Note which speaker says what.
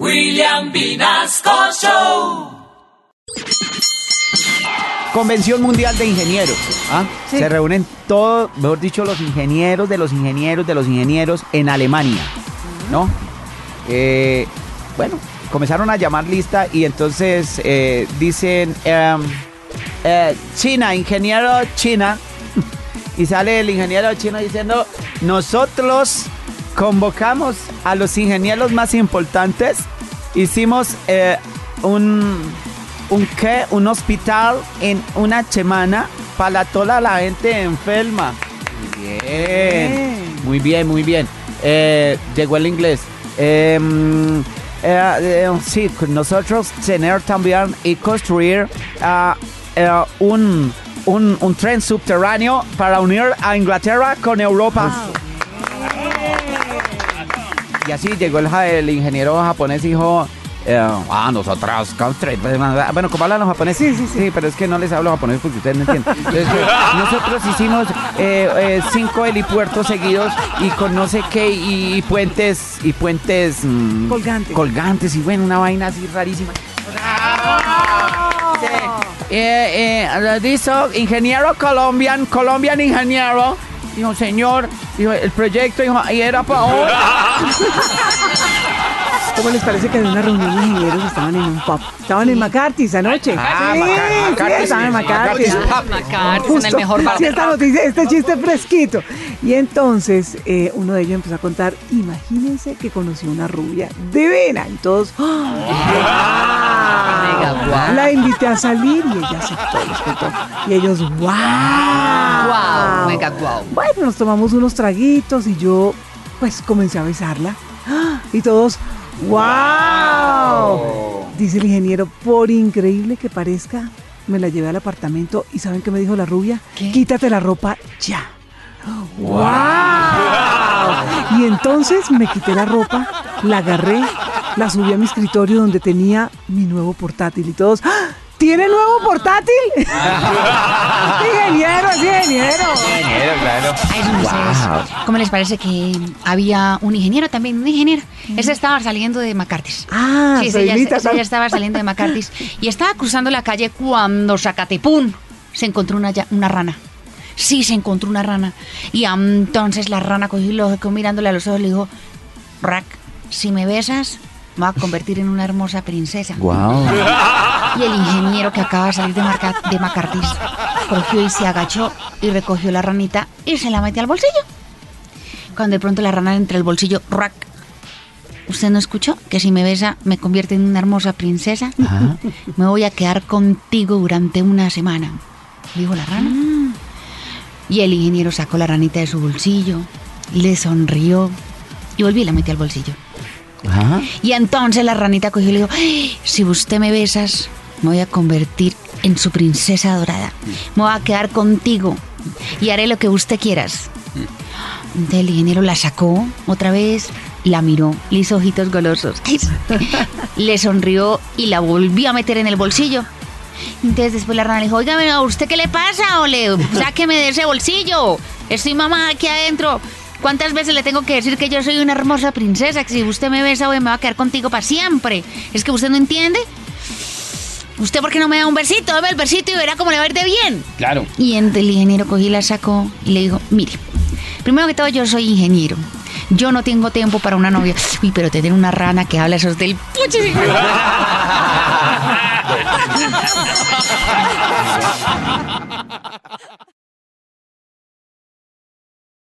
Speaker 1: William Vinasco Show.
Speaker 2: Convención Mundial de Ingenieros. ¿ah? Se reúnen todos, mejor dicho, los ingenieros de los ingenieros de los ingenieros en Alemania. ¿No? Eh, bueno, comenzaron a llamar lista y entonces eh, dicen em, eh, China, ingeniero China. Y sale el ingeniero chino diciendo, nosotros convocamos a los ingenieros más importantes. Hicimos eh, un, un, ¿qué? un hospital en una semana para toda la gente enferma. Muy bien, muy bien, muy bien. Eh, llegó el inglés. Em, eh, eh, sí, nosotros tener también y construir ah, eh, un, un, un tren subterráneo para unir a Inglaterra con Europa. Y así llegó el, ingeniero japonés y dijo, eh, ah, nosotros, construir- bueno, ¿cómo hablan los japoneses? Sí, sí, sí. pero es que no les hablo japonés porque ustedes no entienden. Entonces, eh, nosotros hicimos eh, eh, cinco helipuertos seguidos y con no sé qué, y, y puentes, y puentes... mm,
Speaker 3: Colgantes.
Speaker 2: Colgantes, y bueno, una vaina así rarísima. Sí. Eh, eh, dice, ingeniero colombian, colombian ingeniero. Dijo, señor, dijo, el proyecto, dijo, y era para ahora.
Speaker 3: ¿Cómo les parece que en una reunión de ingenieros estaban en un pub? Estaban en McCarthy's anoche.
Speaker 2: Ah,
Speaker 3: sí,
Speaker 2: Maca-
Speaker 3: sí,
Speaker 2: McCarthy's,
Speaker 3: estaban en McCarthy's.
Speaker 2: McCarthy's.
Speaker 4: McCarthy's, en el mejor bar
Speaker 3: Sí, esta noticia, este chiste fresquito. Y entonces eh, uno de ellos empezó a contar, imagínense que conoció una rubia divina. Y todos, ¡ah!
Speaker 4: Guau.
Speaker 3: La invité a salir y ella aceptó, les contó. Y ellos, ¡wow!
Speaker 4: Guau, mega guau.
Speaker 3: Bueno, nos tomamos unos traguitos y yo, pues, comencé a besarla. ¡Ah! Y todos, ¡wow! Dice el ingeniero, por increíble que parezca, me la llevé al apartamento y ¿saben qué me dijo la rubia?
Speaker 4: ¿Qué?
Speaker 3: Quítate la ropa ya. ¡Wow! Y entonces me quité la ropa, la agarré, la subí a mi escritorio donde tenía mi nuevo portátil y todos, ¡Ah! ¿tiene nuevo portátil? ingeniero, es ingeniero.
Speaker 4: Ay, no sé, ¿Cómo les parece que había un ingeniero también? Un ingeniero. Ese estaba saliendo de McCarthy's.
Speaker 3: Ah,
Speaker 4: sí,
Speaker 3: se
Speaker 4: ese ya, ese estaba saliendo de McCarthy's. Y estaba cruzando la calle cuando Zacatepún se encontró una, ya- una rana. Sí, se encontró una rana. Y entonces la rana cogió y lo mirándole a los ojos y le dijo, Rack, si me besas, me voy a convertir en una hermosa princesa.
Speaker 2: Wow.
Speaker 4: Y el ingeniero que acaba de salir de, Marca- de McCarthy's cogió y se agachó y recogió la ranita y se la metió al bolsillo. Cuando de pronto la rana entre el bolsillo, ¡rac! ¿Usted no escuchó? Que si me besa me convierte en una hermosa princesa. Me voy a quedar contigo durante una semana. Dijo la rana. Y el ingeniero sacó la ranita de su bolsillo, le sonrió y volvió y la metió al bolsillo. Y entonces la ranita cogió y le dijo, "Ay, si usted me besas, me voy a convertir en su princesa dorada. Me voy a quedar contigo y haré lo que usted quieras. Entonces el ingeniero la sacó otra vez, la miró, le hizo ojitos golosos, le sonrió y la volvió a meter en el bolsillo. Entonces después la rana le dijo, oiga, ¿a usted qué le pasa? O le, sáqueme de ese bolsillo. Estoy mamá aquí adentro. ¿Cuántas veces le tengo que decir que yo soy una hermosa princesa? Que si usted me besa, hoy me va a quedar contigo para siempre. ¿Es que usted no entiende? ¿Usted por qué no me da un versito? Dame el versito y verá cómo le va a ir de bien.
Speaker 2: Claro.
Speaker 4: Y el ingeniero cogí, la sacó y le dijo, mire, primero que todo yo soy ingeniero. Yo no tengo tiempo para una novia. Uy, pero tener una rana que habla esos del...